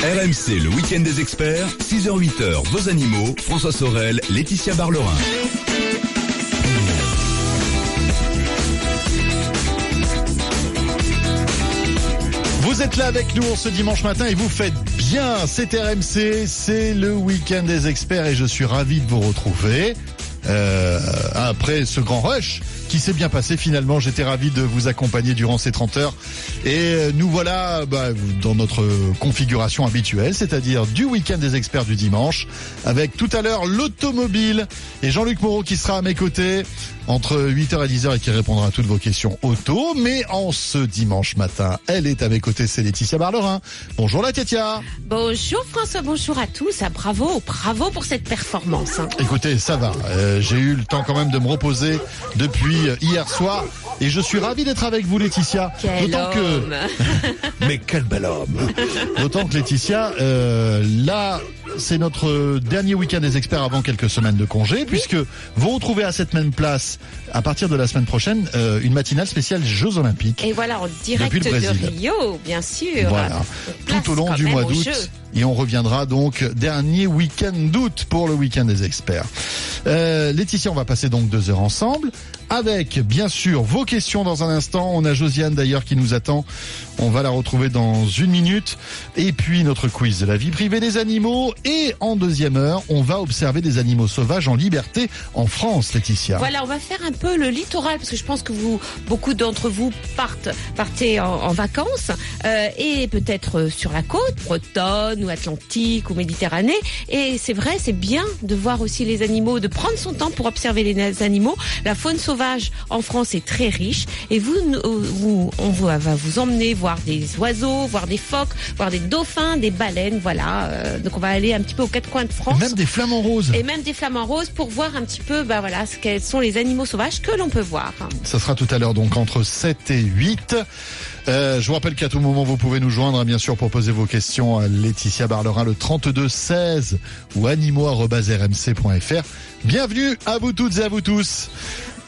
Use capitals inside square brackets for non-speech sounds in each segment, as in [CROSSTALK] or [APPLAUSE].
RMC, le week-end des experts, 6h-8h, vos animaux, François Sorel, Laetitia Barlerin. Vous êtes là avec nous ce dimanche matin et vous faites bien. C'est RMC, c'est le week-end des experts et je suis ravi de vous retrouver. Euh, après ce grand rush qui s'est bien passé finalement, j'étais ravi de vous accompagner durant ces 30 heures. Et euh, nous voilà bah, dans notre configuration habituelle, c'est-à-dire du week-end des experts du dimanche, avec tout à l'heure l'automobile et Jean-Luc Moreau qui sera à mes côtés entre 8h et 10h et qui répondra à toutes vos questions auto. Mais en ce dimanche matin, elle est à mes côtés, c'est Laetitia Barlerin. Bonjour la Laetitia. Bonjour François, bonjour à tous. Ah, bravo, bravo pour cette performance. hein. Écoutez, ça va. Euh, J'ai eu le temps quand même de me reposer depuis hier soir. Et je suis ravi d'être avec vous, Laetitia. D'autant que. [LAUGHS] Mais quel bel homme D'autant que Laetitia, euh, là, c'est notre dernier week-end des experts avant quelques semaines de congé, puisque vous retrouvez à cette même place, à partir de la semaine prochaine, euh, une matinale spéciale Jeux Olympiques. Et voilà, en direct de. Rio, bien sûr. Voilà, tout au long du mois d'août. Et on reviendra donc dernier week-end d'août pour le week-end des experts. Euh, Laetitia, on va passer donc deux heures ensemble avec bien sûr vos questions dans un instant. On a Josiane d'ailleurs qui nous attend. On va la retrouver dans une minute. Et puis notre quiz de la vie privée des animaux. Et en deuxième heure, on va observer des animaux sauvages en liberté en France, Laetitia. Voilà, on va faire un peu le littoral parce que je pense que vous, beaucoup d'entre vous partent, partez en, en vacances euh, et peut-être euh, sur la côte, bretonne ou Atlantique ou Méditerranée. Et c'est vrai, c'est bien de voir aussi les animaux, de prendre son temps pour observer les animaux. La faune sauvage en France est très riche et vous, vous on va vous emmener voir des oiseaux, voir des phoques, voir des dauphins, des baleines. Voilà, euh, donc on va aller un petit peu aux quatre coins de France. Même des flamants roses. Et même des flamants roses pour voir un petit peu, bah voilà, ce quels sont les animaux sauvages que l'on peut voir. Ça sera tout à l'heure donc entre 7 et 8. Euh, je vous rappelle qu'à tout moment vous pouvez nous joindre bien sûr pour poser vos questions à Laetitia Barlerin le 32 16 ou animaux@rmc.fr. Bienvenue à vous toutes et à vous tous.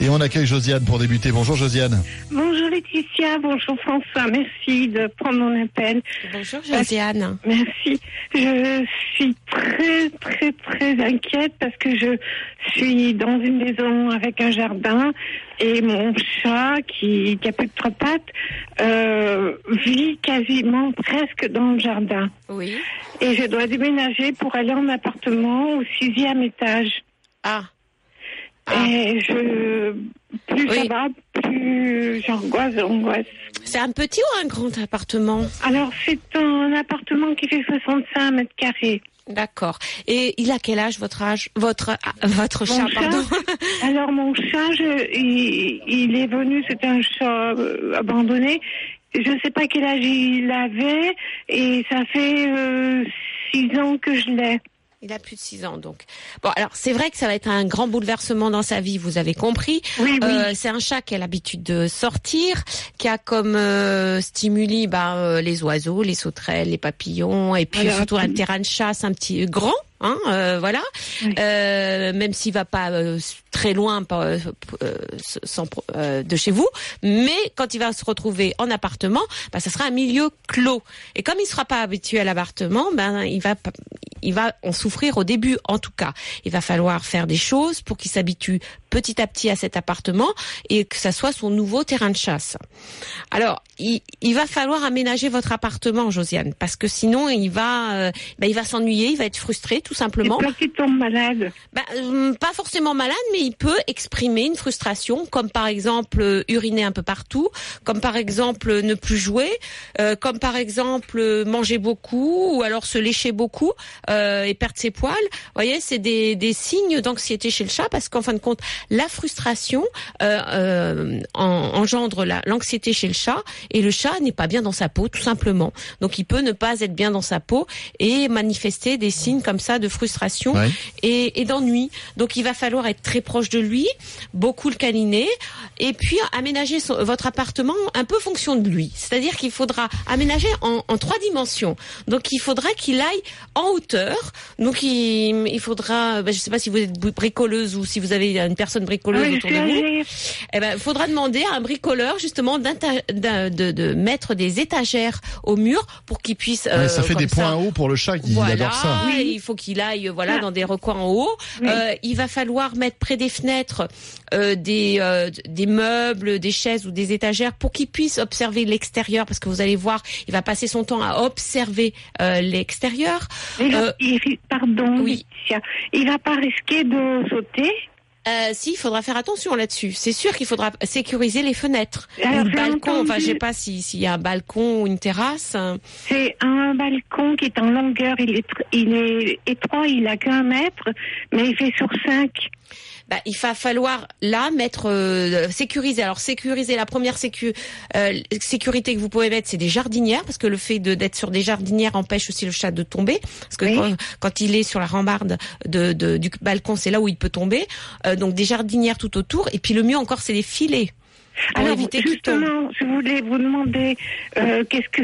Et on accueille Josiane pour débuter. Bonjour Josiane. Bonjour Laetitia, bonjour François, merci de prendre mon appel. Bonjour Josiane. Merci. Je suis très très très inquiète parce que je suis dans une maison avec un jardin et mon chat qui, qui a plus de trois pattes euh, vit quasiment presque dans le jardin. Oui. Et je dois déménager pour aller en appartement au sixième étage. Ah. Et je plus Oui. ça va, plus j'angoisse, j'angoisse. C'est un petit ou un grand appartement Alors, c'est un appartement qui fait 65 mètres carrés. D'accord. Et il a quel âge votre âge Votre ah, votre chat, chat pardon. [LAUGHS] Alors, mon chat, je- il, il est venu, c'était un chat euh, abandonné. Je sais pas quel âge il avait, et ça fait euh, six ans que je l'ai. Il a plus de 6 ans donc. Bon, alors c'est vrai que ça va être un grand bouleversement dans sa vie, vous avez compris. Oui, oui. Euh, c'est un chat qui a l'habitude de sortir, qui a comme euh, stimuli bah, euh, les oiseaux, les sauterelles, les papillons, et puis surtout un terrain de chasse un petit grand. Hein, euh, voilà. Oui. Euh, même s'il va pas euh, très loin euh, euh, sans, euh, de chez vous, mais quand il va se retrouver en appartement, bah, ça sera un milieu clos. Et comme il sera pas habitué à l'appartement, ben il va il va en souffrir au début en tout cas. Il va falloir faire des choses pour qu'il s'habitue petit à petit à cet appartement et que ça soit son nouveau terrain de chasse. Alors, il, il va falloir aménager votre appartement, Josiane, parce que sinon il va, ben, il va s'ennuyer, il va être frustré tout Et simplement. toi qui tombe malade. Ben, euh, pas forcément malade, mais il peut exprimer une frustration, comme par exemple euh, uriner un peu partout, comme par exemple ne plus jouer, euh, comme par exemple manger beaucoup, ou alors se lécher beaucoup euh, et perdre ses poils. Vous voyez, c'est des, des signes d'anxiété chez le chat, parce qu'en fin de compte, la frustration euh, en- engendre la- l'anxiété chez le chat, et le chat n'est pas bien dans sa peau, tout simplement. Donc il peut ne pas être bien dans sa peau et manifester des signes comme ça de frustration Ouais. et, et d'ennui. Donc il va falloir être très proche de lui, beaucoup le câliner, et puis aménager son- votre appartement un peu fonction de lui. C'est-à-dire qu'il faudra aménager en, en trois dimensions. Donc il faudrait qu'il aille en hauteur. Donc il, il faudra, ben, je sais pas si vous êtes bricoleuse ou si vous avez une personne bricoleuse Oui, autour de vous. Eh ben, il faudra demander à un bricoleur justement de, de mettre des étagères au mur pour qu'il puisse. Ouais, euh, ça fait des points hauts pour le chat qui voilà, adore ça. et il faut qu'il aille voilà Ah. dans des recoins en haut. Oui. Euh, il va falloir mettre près des fenêtres euh, des euh, des meubles, des chaises ou des étagères pour qu'il puisse observer l'extérieur parce que vous allez voir, il va passer son temps à observer euh, l'extérieur. Euh, pardon, oui. Il va pas risquer de sauter. Euh, si, il faudra faire attention là-dessus. C'est sûr qu'il faudra sécuriser les fenêtres Alors, le balcon. Enfin, je sais pas si s'il y a un balcon ou une terrasse. C'est un balcon qui est en longueur. Il est, il est étroit, il a qu'un mètre, mais il fait sur cinq. Bah, il va falloir là mettre euh, sécuriser. Alors sécuriser la première sécu, euh, sécurité que vous pouvez mettre, c'est des jardinières parce que le fait de d'être sur des jardinières empêche aussi le chat de tomber parce que Oui. quand, quand il est sur la rambarde de, de- du balcon, c'est là où il peut tomber. Euh, donc des jardinières tout autour et puis le mieux encore, c'est les filets. Alors, justement, je voulais vous demander, euh, qu'est-ce que,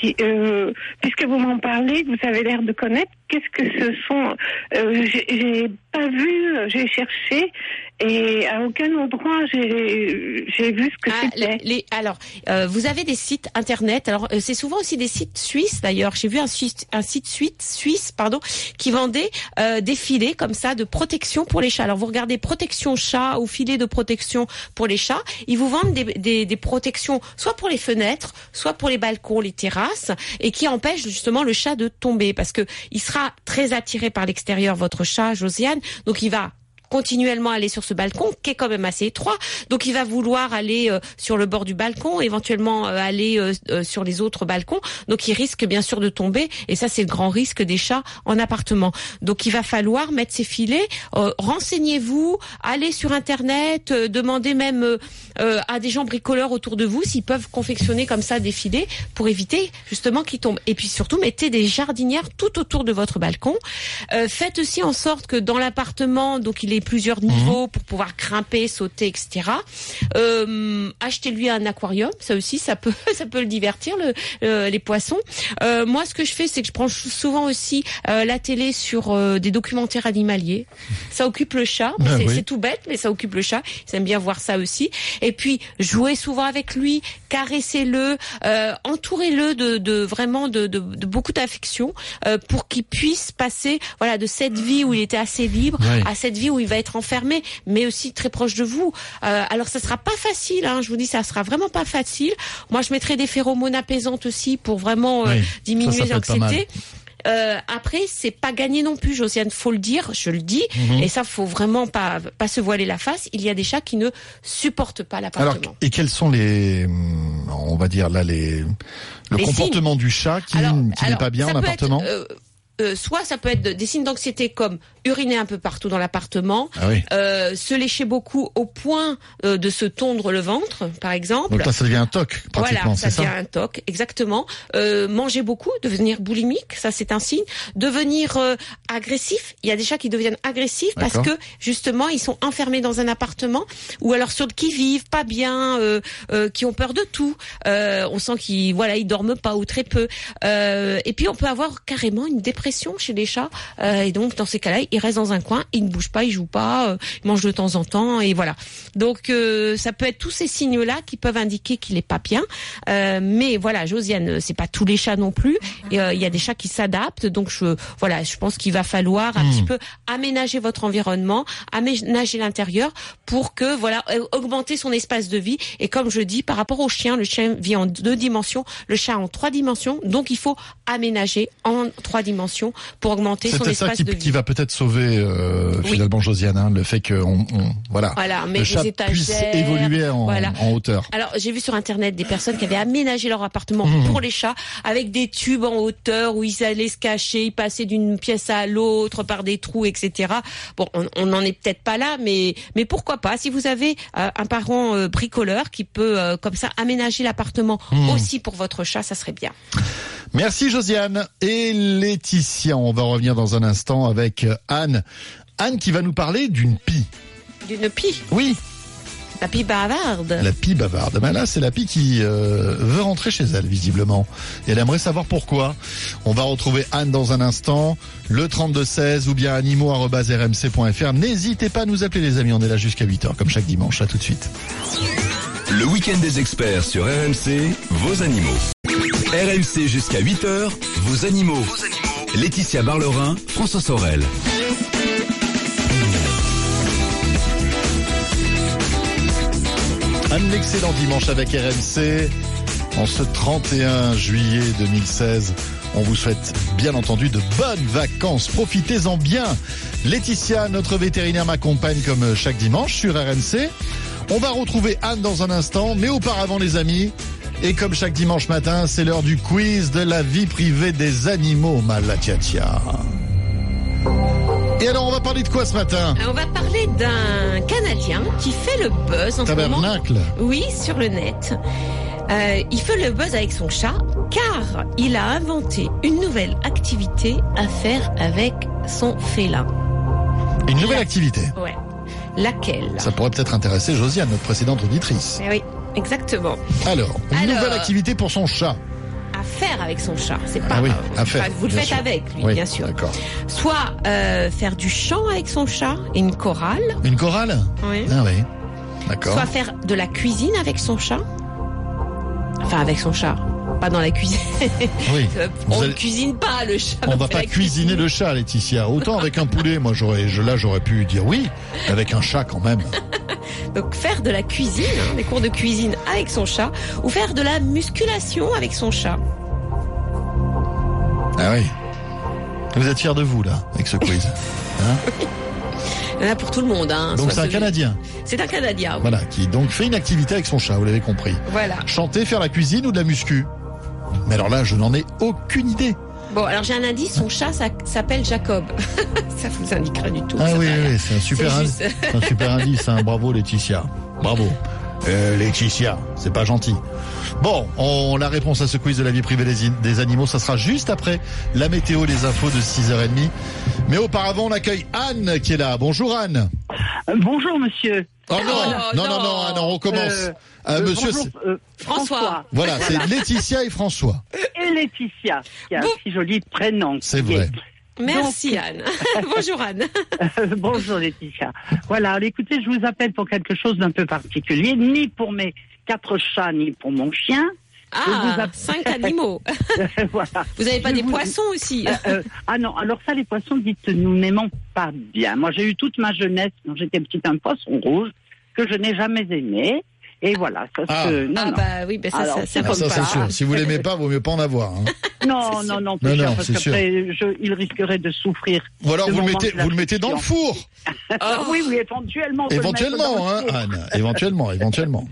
si, euh, puisque vous m'en parlez, que vous avez l'air de connaître, qu'est-ce que ce sont euh, J'ai j'ai pas vu, j'ai cherché, et à aucun endroit j'ai vu ce que Ah, c'était. les, alors, euh, vous avez des sites internet. Alors, euh, c'est souvent aussi des sites suisses. D'ailleurs, j'ai vu un, site suisse, suisse, pardon, qui vendait euh, des filets comme ça de protection pour les chats. Alors, vous regardez protection chat ou filet de protection pour les chats. Ils vous vendent des, des, des protections soit pour les fenêtres, soit pour les balcons, les terrasses, et qui empêchent justement le chat de tomber parce que il sera très attiré par l'extérieur, votre chat, Josiane. Donc, il va continuellement aller sur ce balcon qui est quand même assez étroit. Donc il va vouloir aller euh, sur le bord du balcon, éventuellement euh, aller euh, sur les autres balcons. Donc il risque bien sûr de tomber et ça c'est le grand risque des chats en appartement. Donc il va falloir mettre ses filets, renseignez-vous, allez sur internet, demandez même à des gens bricoleurs autour de vous s'ils peuvent confectionner comme ça des filets pour éviter justement qu'ils tombent. Et puis surtout mettez des jardinières tout autour de votre balcon. Faites aussi en sorte que dans l'appartement, donc il plusieurs niveaux pour pouvoir grimper, sauter, etc. Euh, achetez-lui un aquarium, ça aussi, ça peut, [LAUGHS] ça peut le divertir, le, euh, les poissons. Euh, moi, ce que je fais, c'est que je prends souvent aussi euh, la télé sur des documentaires animaliers. Ça occupe le chat. Ah c'est oui. tout bête, mais ça occupe le chat. Ils aiment bien voir ça aussi. Et puis, jouez souvent avec lui, caressez-le, entourez-le de, de vraiment de, de, de beaucoup d'affection pour qu'il puisse passer, voilà, de cette vie où il était assez libre à cette vie où il va être enfermé, mais aussi très proche de vous. Euh, alors, ça sera pas facile. Hein, je vous dis, ça sera vraiment pas facile. Moi, je mettrai des phéromones apaisantes aussi pour vraiment euh, Oui, diminuer l'anxiété. Euh, après, c'est pas gagné non plus, Josiane, faut le dire, je le dis, Mhm. et ça, faut vraiment pas pas se voiler la face. Il y a des chats qui ne supportent pas l'appartement. et quels sont les, on va dire là les, le Les comportement du chat qui, n'est pas bien en appartement être, euh, soit ça peut être de- des signes d'anxiété comme uriner un peu partout dans l'appartement, Ah oui. euh, se lécher beaucoup au point euh, de se tondre le ventre, par exemple. Donc là, ça devient un toc pratiquement, Voilà, ça devient ça un toc, exactement. Euh, manger beaucoup, devenir boulimique, ça c'est un signe. Devenir euh, agressif, il y a des chats qui deviennent agressifs parce que justement ils sont enfermés dans un appartement ou alors sur le qui vivent pas bien, euh, euh, qui ont peur de tout. Euh, on sent qu'ils voilà ils dorment pas ou très peu. Euh, et puis on peut avoir carrément une dépression chez les chats euh, et donc dans ces cas-là ils restent dans un coin, ils ne bougent pas, ils jouent pas, euh, ils mangent de temps en temps et voilà. Donc euh, ça peut être tous ces signes-là qui peuvent indiquer qu'il est pas bien. Euh, mais voilà, Josiane, c'est pas tous les chats non plus. Il y a des chats qui s'adaptent. Donc je voilà, je pense qu'il va falloir un Hmm. petit peu aménager votre environnement, aménager l'intérieur pour que voilà augmenter son espace de vie. Et comme je dis, par rapport au chien, le chien vit en deux dimensions, le chat en trois dimensions. Donc il faut aménager en trois dimensions pour augmenter son peut-être ça espace qui, de vie. qui va peut-être sauver euh, Oui. finalement Josiane, hein, le fait que on, on- voilà, Voilà, mais le chat puisse évoluer en, voilà. en hauteur. Alors, j'ai vu sur internet des personnes qui avaient aménagé leur appartement Mmh. pour les chats avec des tubes en hauteur où ils allaient se cacher, ils passaient d'une pièce à l'autre par des trous, etc. Bon, on n'en est peut-être pas là, mais mais pourquoi pas? Si vous avez euh, un parent euh, bricoleur qui peut comme ça aménager l'appartement Mmh. aussi pour votre chat, ça serait bien. Merci Josiane et Laetitia. On va revenir dans un instant avec Anne. Anne qui va nous parler d'une pie. D'une pie? Oui. La pie bavarde. La pie bavarde. Ben là, c'est la pie qui euh, veut rentrer chez elle, visiblement. Et elle aimerait savoir pourquoi. On va retrouver Anne dans un instant. Le 3216 ou bien animaux.rmc.fr. N'hésitez pas à nous appeler, les amis. On est là jusqu'à 8h, comme chaque dimanche. À tout de suite. Le week-end des experts sur RMC, vos animaux. RMC jusqu'à 8h, vos animaux. Laetitia Barlerin, François Sorel. Un excellent dimanche avec RMC. En ce 31 juillet 2016, on vous souhaite bien entendu de bonnes vacances. Profitez-en bien. Laetitia, notre vétérinaire, m'accompagne comme chaque dimanche sur RMC. On va retrouver Anne dans un instant, mais auparavant les amis, et comme chaque dimanche matin, c'est l'heure du quiz de la vie privée des animaux, Malatiatia. Et alors, on va parler de quoi ce matin? On va parler d'un Canadien qui fait le buzz en ce moment. Tabernacle. Oui, sur le net. Euh, il fait le buzz avec son chat car il a inventé une nouvelle activité à faire avec son félin. Une nouvelle activité. Ouais. Laquelle? Ça pourrait peut-être intéresser Josiane, notre précédente auditrice. Eh Oui, exactement. Alors, une Alors, nouvelle activité pour son chat. À faire avec son chat, c'est pas. Ah oui, euh, à faire, enfin, vous le faites sûr. avec lui, Oui, bien sûr. D'accord. Soit euh, faire du chant avec son chat, et une chorale. Une chorale Oui. Ah oui. D'accord. Soit faire de la cuisine avec son chat. Enfin, avec son chat. Pas dans la cuisine. [LAUGHS] Oui. Euh, on allez- ne cuisine pas le chat. On va pas cuisiner cuisine. le chat, Laetitia. Autant avec un poulet, moi j'aurais, là j'aurais pu dire oui. Avec un chat quand même. [LAUGHS] Donc faire de la cuisine, hein, des cours de cuisine avec son chat, ou faire de la musculation avec son chat. Ah oui. Vous êtes fiers de vous là, avec ce quiz. [LAUGHS] Hein? Il y en a pour tout le monde. Hein, donc c'est un Canadien, C'est un Canadien. oui. voilà, qui donc fait une activité avec son chat. Vous l'avez compris. Voilà. Chanter, faire la cuisine ou de la muscu? Mais alors là, je n'en ai aucune idée. Bon, alors j'ai un indice. Son chat ça- s'appelle Jacob. [LAUGHS] ça vous indiquera du tout. Ah ça oui, c'est un super, indice. juste- C'est un super indice. Hein. Bravo Laetitia. Bravo. Euh, Laetitia, c'est pas gentil. Bon, on, la réponse à ce quiz de la vie privée des, des animaux, ça sera juste après la météo, les infos de 6h30. Mais auparavant, on accueille Anne qui est là. Bonjour Anne. Euh, Bonjour monsieur. Oh non, Oh, non, non, non. non, Anne, on recommence. Euh, Euh, Euh, monsieur, bonjour, euh, François. voilà, c'est Laetitia et François. et Laetitia, qui a un si joli prénom. C'est vrai. est- Merci Anne. [LAUGHS] Bonjour Anne. [LAUGHS] Euh, Bonjour Laetitia. Voilà, alors, écoutez, je vous appelle pour quelque chose d'un peu particulier, ni pour mes quatre chats, ni pour mon chien. Ah, cinq animaux. [LAUGHS] voilà. Vous avez pas Je des vous- poissons aussi Euh, ah non, alors ça, les poissons, dites, nous n'aimons pas bien. Moi, j'ai eu toute ma jeunesse, quand j'étais petite, un poisson rouge que je n'ai jamais aimé. Et voilà, ça Ah. se... Non, Ah non. bah oui, ben ça, Alors, ça, ça Ah, c'est pas. sûr. Si vous l'aimez pas, vaut mieux pas en avoir. hein. [LAUGHS] non, non, non, Non, cher, non, parce c'est qu'après, je- il risquerait de souffrir. Ou alors vous le mettez, vous le mettez dans le four. Ah oui, oui, éventuellement. Éventuellement, hein. Anne. Éventuellement, éventuellement.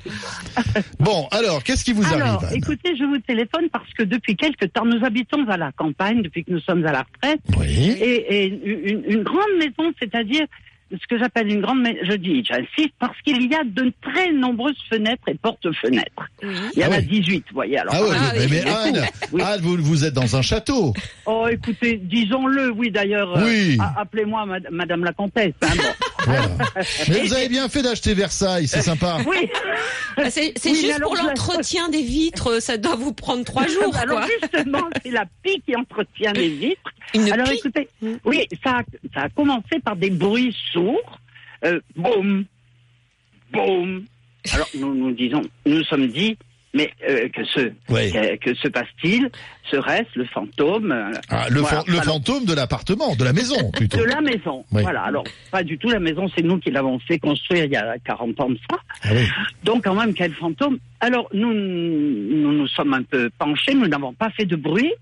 Bon, alors, qu'est-ce qui vous Alors, arrive, Anne écoutez, je vous téléphone parce que depuis quelque temps, nous habitons à la campagne, depuis que nous sommes à la retraite, Oui. et, et une, une grande maison, c'est-à-dire ce que j'appelle une grande maison, je dis, j'insiste, parce qu'il y a de très nombreuses fenêtres et porte-fenêtres. Oui. Il y en Ah a ouais. 18, vous voyez. Alors, Ah ouais, Ah mais, oui, mais Anne, Oui. Anne, vous, vous êtes dans un château. Oh, écoutez, disons-le, oui, d'ailleurs, euh, Oui. appelez-moi mad- Madame la Comtesse. hein, bon. Voilà. [LAUGHS] Mais vous avez bien fait d'acheter Versailles, c'est sympa. [LAUGHS] Oui. Ah, C'est Oui, juste alors, pour l'entretien des vitres, ça doit vous prendre trois jours, [LAUGHS] Alors quoi. justement, c'est la pie qui entretient les vitres. Une Alors pie. écoutez, Mm. oui, ça a, ça a commencé par des bruits Euh, boum, boum. Alors nous nous disons, nous sommes dit, mais euh, que se que, que se passe-t-il? Serait-ce le fantôme euh, Ah, le, Voilà. fan- le Alors, fantôme de l'appartement, de la maison, [LAUGHS] plutôt. de la maison Oui. Voilà. Alors pas du tout la maison, c'est nous qui l'avons fait construire il y a 40 ans de ça. Ah oui. Donc quand même quel fantôme? Alors nous nous nous sommes un peu penchés, nous n'avons pas fait de bruit.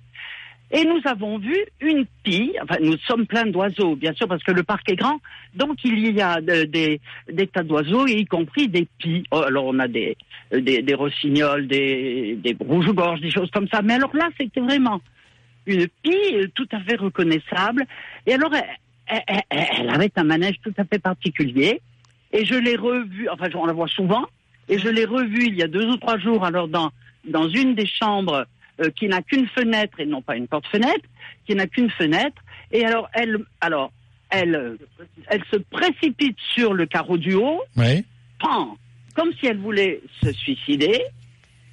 Et nous avons vu une pie, enfin nous sommes pleins d'oiseaux, bien sûr, parce que le parc est grand, donc il y a de- des, tas d'oiseaux, y compris des pies. Oh, alors on a des, des rossignols, des, des rouges-gorges, des choses comme ça. Mais alors là, c'était vraiment une pie euh, tout à fait reconnaissable. Et alors, elle avait un manège tout à fait particulier. Et je l'ai revue, enfin, on la voit souvent, et je l'ai revue il y a deux ou trois jours, alors dans, dans une des chambres euh, qui n'a qu'une fenêtre et non pas une porte-fenêtre, qui n'a qu'une fenêtre. Et alors, elle, alors, elle, elle se précipite sur le carreau du haut, Oui. pan, comme si elle voulait se suicider,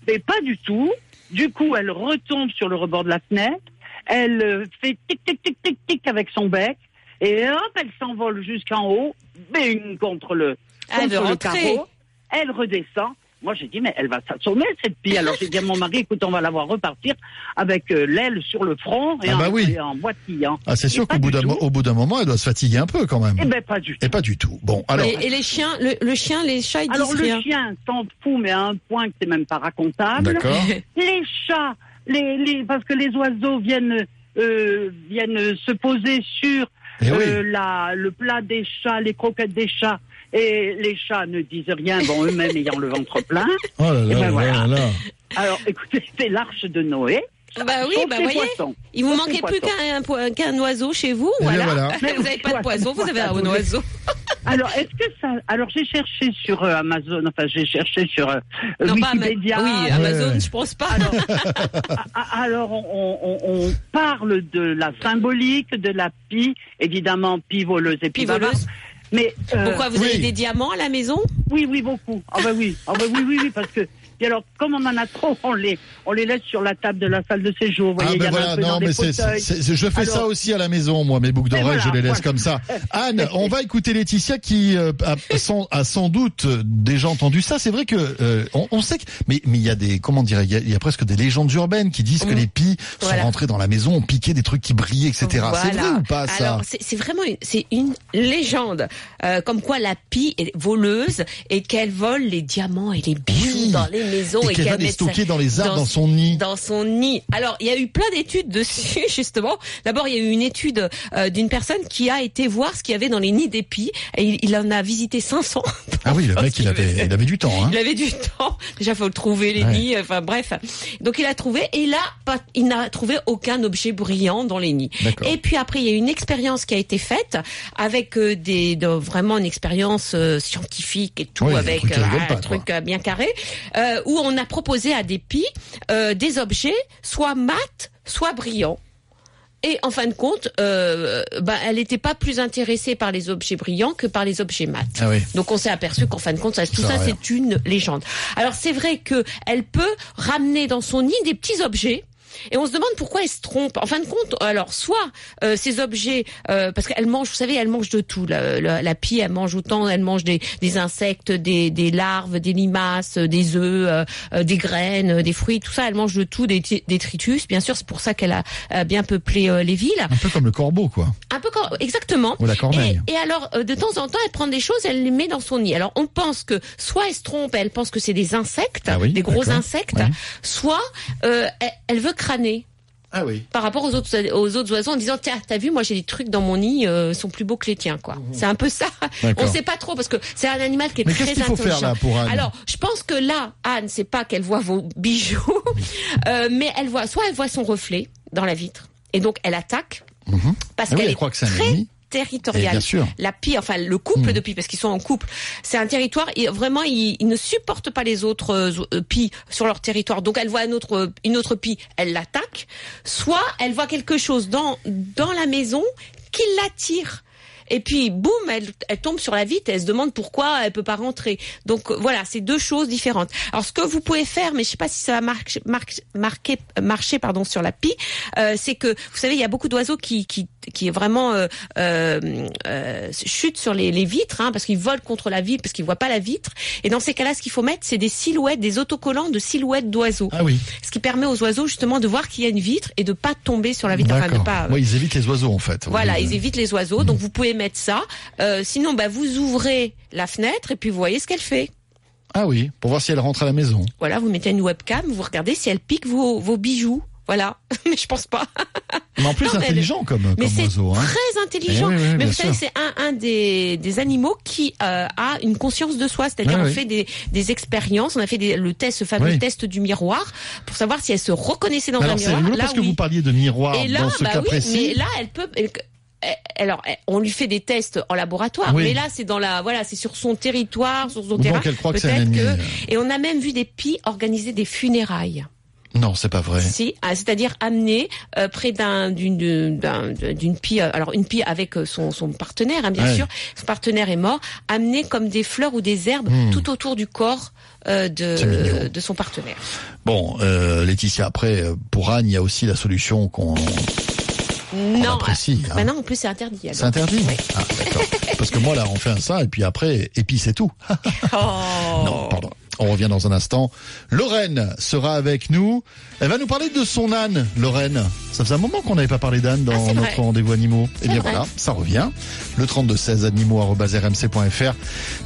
mais pas du tout. Du coup, elle retombe sur le rebord de la fenêtre, elle euh, fait tic tic tic tic tic avec son bec, et hop, elle s'envole jusqu'en haut, bing contre le, elle contre le carreau. Elle redescend. Moi, j'ai dit, mais elle va s'assommer, cette fille. Alors, j'ai dit à mon mari, écoute, on va la voir repartir avec euh, l'aile sur le front et, Ah en, bah oui. et en boitillant. Ah, c'est sûr qu'au bout du d'un moment, elle doit se fatiguer un peu quand même. Eh ben, pas du tout. Et pas du tout. Bon, alors. et, et les chiens, le, le chien, les chats, ils disent Alors, le rien. chien s'en fout, mais à un point que c'est même pas racontable. D'accord. [LAUGHS] Les chats, les, les, parce que les oiseaux viennent, euh, viennent se poser sur Eh oui. euh, la, le plat des chats, les croquettes des chats. Et les chats ne disent rien, bon, eux-mêmes ayant le ventre plein. Oh là là, ben là voilà. là là. Alors, écoutez, c'est l'arche de Noé. Bah oui, bah voyez. poissons. Il vous Sauf manquait plus qu'un qu'un oiseau chez vous, Eh voilà. voilà. [LAUGHS] Vous n'avez pas de poisson, vous avez un oiseau. [LAUGHS] Alors, est-ce que ça. Alors, j'ai cherché sur euh, Amazon, enfin, j'ai cherché sur euh, Non, pas Ama- Wikipédia. Oui, Amazon, ouais. je pense pas. Alors, [LAUGHS] Ah, alors on, on- on parle de la symbolique de la pie, évidemment, pie voleuse et pie Pie voleuse. bavarde. Mais euh, Pourquoi vous oui. avez des diamants à la maison? Oui, oui, beaucoup. Ah bah oui, ah bah oui, oui, oui, parce que et alors comme on en a trop, on les on les laisse sur la table de la salle de séjour. Vous voyez, Ah y ben voilà, non mais c'est- je fais ça aussi à la maison, moi, mes boucles d'oreilles, voilà, je les laisse voilà. comme ça. [LAUGHS] Anne, on va écouter Laetitia qui euh, a, sans, a sans doute déjà entendu ça. C'est vrai que euh, on, on sait que, mais mais il y a des, comment dire, il y a, il y a presque des légendes urbaines qui disent que les pies sont rentrées dans la maison, ont piqué des trucs qui brillaient, etc. C'est vrai ou pas ça Alors c'est c'est vraiment une, c'est une légende, euh, comme quoi la pie est voleuse et qu'elle vole les diamants et les bijoux Oui. dans les maisons Et qu'elle va les stocker dans les arbres, dans dans son nid. dans son nid. Alors, il y a eu plein d'études dessus, [LAUGHS] justement. D'abord, il y a eu une étude euh, d'une personne qui a été voir ce qu'il y avait dans les nids d'épis. Et il, il en a visité 500. Ah oui, le mec, il avait, [LAUGHS] il avait du temps. Hein. Il avait du temps. Déjà, faut le trouver, les Ouais. nids. Enfin, bref. Donc, il a trouvé. Et là, pas, il n'a trouvé aucun objet brillant dans les nids. Et puis après, il y a eu une expérience qui a été faite avec euh, des de- vraiment une expérience euh, scientifique et tout, Oui, un avec truc euh, un truc euh, bien carré, euh, où on a proposé à des pies euh, des objets soit mat, soit brillants. Et en fin de compte, euh, bah, elle n'était pas plus intéressée par les objets brillants que par les objets mat. Ah oui. Donc on s'est aperçu qu'en fin de compte, ça, tout Ça c'est une légende. Alors c'est vrai que elle peut ramener dans son nid des petits objets. Et on se demande pourquoi elle se trompe. En fin de compte, alors soit euh, ces objets, euh, parce qu'elle mange, vous savez, elle mange de tout. La, la, la pie, elle mange autant, elle mange des, des insectes, des, des larves, des limaces, euh, des œufs, euh, des graines, des fruits, tout ça. Elle mange de tout, des des détritus. Bien sûr, c'est pour ça qu'elle a bien peuplé les villes. Un peu comme le corbeau, quoi. Un peu comme, exactement. Ou la corneille. Et, et alors, de temps en temps, elle prend des choses, elle les met dans son nid. Alors, on pense que soit elle se trompe, elle pense que c'est des insectes, Ah oui, des gros insectes, Ouais. soit elle, elle veut crâner. Ah oui. par rapport aux autres aux autres oiseaux en disant tiens t'as vu moi j'ai des trucs dans mon nid euh, sont plus beaux que les tiens quoi. C'est un peu ça. On sait pas trop parce que c'est un animal qui est Mais très intelligent faire là pour Anne alors je pense que là Anne c'est pas qu'elle voit vos bijoux [LAUGHS] euh, mais elle voit soit elle voit son reflet dans la vitre et donc elle attaque Mhm. parce Ah oui, qu'elle elle est croit que c'est un très territoriale. bien sûr. La pie, enfin le couple Mm. de pies, parce qu'ils sont en couple, c'est un territoire. Et vraiment, ils, ils ne supportent pas les autres euh, euh, pies sur leur territoire. Donc, elle voit une autre, euh, une autre pie, elle l'attaque. Soit elle voit quelque chose dans dans la maison qui l'attire. Et puis, boum, elle, elle tombe sur la vitre et elle se demande pourquoi elle peut pas rentrer. Donc euh, voilà, c'est deux choses différentes. Alors ce que vous pouvez faire, mais je sais pas si ça va marcher, marquer, marcher pardon sur la pie, euh, c'est que vous savez, il y a beaucoup d'oiseaux qui qui qui vraiment euh, euh, euh, chutent sur les, les vitres, hein, parce qu'ils volent contre la vitre, parce qu'ils voient pas la vitre. Et dans ces cas-là, ce qu'il faut mettre, c'est des silhouettes, des autocollants de silhouettes d'oiseaux, Ah oui. ce qui permet aux oiseaux justement de voir qu'il y a une vitre et de pas tomber sur la vitre, enfin de pas. Ouais, ils évitent les oiseaux en fait. Voilà, Oui. ils évitent les oiseaux, donc vous pouvez mettre ça. Euh, sinon, bah, vous ouvrez la fenêtre et puis vous voyez ce qu'elle fait. Ah oui, pour voir si elle rentre à la maison. Voilà, vous mettez une webcam, vous regardez si elle pique vos, vos bijoux. Voilà, [LAUGHS] mais je pense pas. Mais en plus, Non, mais intelligent comme, Mais comme c'est oiseau. Hein. très intelligent. Eh oui, oui, mais vous savez, c'est un, un des, des animaux qui euh, a une conscience de soi. C'est-à-dire, on fait des, des expériences. On a fait des- le test, ce fameux test du miroir, pour savoir si elle se reconnaissait dans un c'est miroir. Là, parce que vous parliez de miroir Et là, dans ce bah cas précis. mais là, elle peut. Elle- alors, elle- on lui fait des tests en laboratoire, Oui. mais là, c'est dans la, voilà, c'est sur son territoire, sur son terrain. croit que c'est un Peut-être ennemi. Et on a même vu des pies organiser des funérailles. Non, c'est pas vrai. Si, ah, c'est-à-dire amener euh, près d'un d'une d'un- d'une pie, euh, alors une pie avec euh, son son partenaire, hein, bien Ouais. sûr. Son partenaire est mort. Amener comme des fleurs ou des herbes Hmm. tout autour du corps euh, de de son partenaire. Bon, euh, Laetitia, après, euh, pour Anne, il y a aussi la solution qu'on Non. apprécie. hein. Bah non, en plus c'est interdit. alors. C'est interdit Oui. Ah, d'accord. Parce que moi, là, on fait un ça, et puis après, et puis c'est tout. [LAUGHS] Oh. Non, pardon. On revient dans un instant. Lorraine sera avec nous. Elle va nous parler de son âne, Lorraine. Ça faisait un moment qu'on n'avait pas parlé d'âne dans Ah, notre rendez-vous animaux. Eh C'est bien vrai. voilà, ça revient. Le 32-16 animaux.rmc.fr.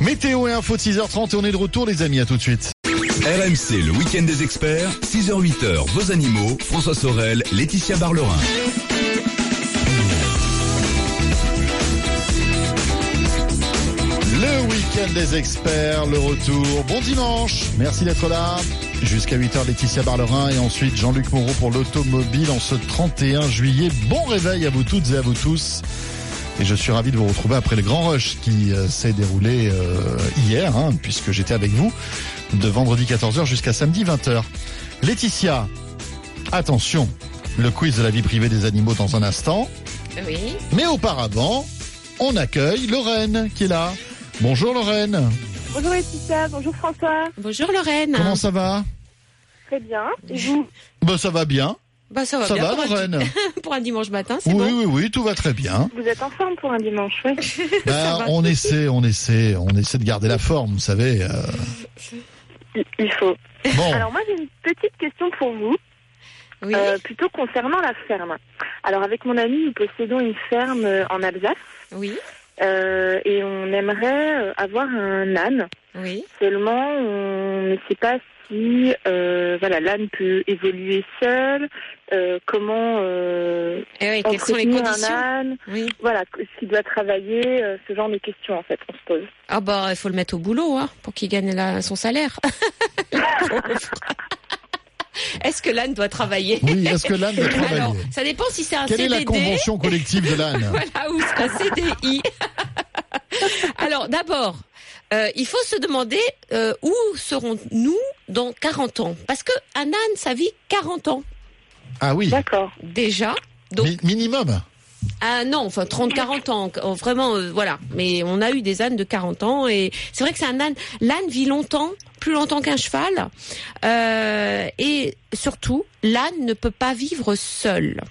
Météo et info de 6h30 et on est de retour les amis, à tout de suite. RMC, le week-end des experts, 6h-8h, vos animaux, François Sorel, Laetitia Barlerin. Week-end des experts, le retour. Bon dimanche. Merci d'être là. Jusqu'à 8h, Laetitia Barlerin et ensuite Jean-Luc Moreau pour l'automobile en ce 31 juillet. Bon réveil à vous toutes et à vous tous. Et je suis ravi de vous retrouver après le grand rush qui euh, s'est déroulé euh, hier, hein, puisque j'étais avec vous de vendredi 14h jusqu'à samedi 20h. Laetitia, attention, le quiz de la vie privée des animaux dans un instant. Oui. Mais auparavant, on accueille Lorraine qui est là. Bonjour Lorraine, Bonjour Laetitia, bonjour François. Bonjour Lorraine. comment ça va? Très bien. Et vous? Ben ça va bien, Bah ça va ça bien va pour, un, Lorraine? [LAUGHS] pour un dimanche matin, c'est Oui, bon. oui, oui, tout va très bien. Vous êtes en forme pour un dimanche, oui. [LAUGHS] Ben, on essaie, on essaie, on essaie de garder la forme, vous savez. euh. Il- Il faut. Bon, Alors moi j'ai une petite question pour vous, Oui. euh, plutôt concernant la ferme. Alors avec mon ami, nous possédons une ferme euh, en Alsace Oui. Euh, et on aimerait avoir un âne. Oui. Seulement, on ne sait pas si euh, voilà l'âne peut évoluer seul, euh, comment euh, Et oui, quelles sont les un âne, Oui. voilà, s'il doit travailler, ce genre de questions en fait, on se pose. Ah bah il faut le mettre au boulot hein, pour qu'il gagne la- son salaire. [LAUGHS] [LAUGHS] [LAUGHS] Est-ce que l'âne doit travailler oui, est-ce que l'âne doit [LAUGHS] travailler Alors, ça dépend si c'est un Quelle est CDD. la convention collective de l'âne [LAUGHS] Voilà, ou un CDI. [LAUGHS] Alors, d'abord, euh, il faut se demander euh, où serons-nous dans 40 ans? Parce que un âne, ça vit 40 ans Ah oui, D'accord. déjà. Donc, mi- minimum. Ah non, enfin 30-40 ans, vraiment, euh, voilà. Mais on a eu des ânes de 40 ans et c'est vrai que c'est un âne. L'âne vit longtemps, plus longtemps qu'un cheval, euh, et surtout, l'âne ne peut pas vivre seul.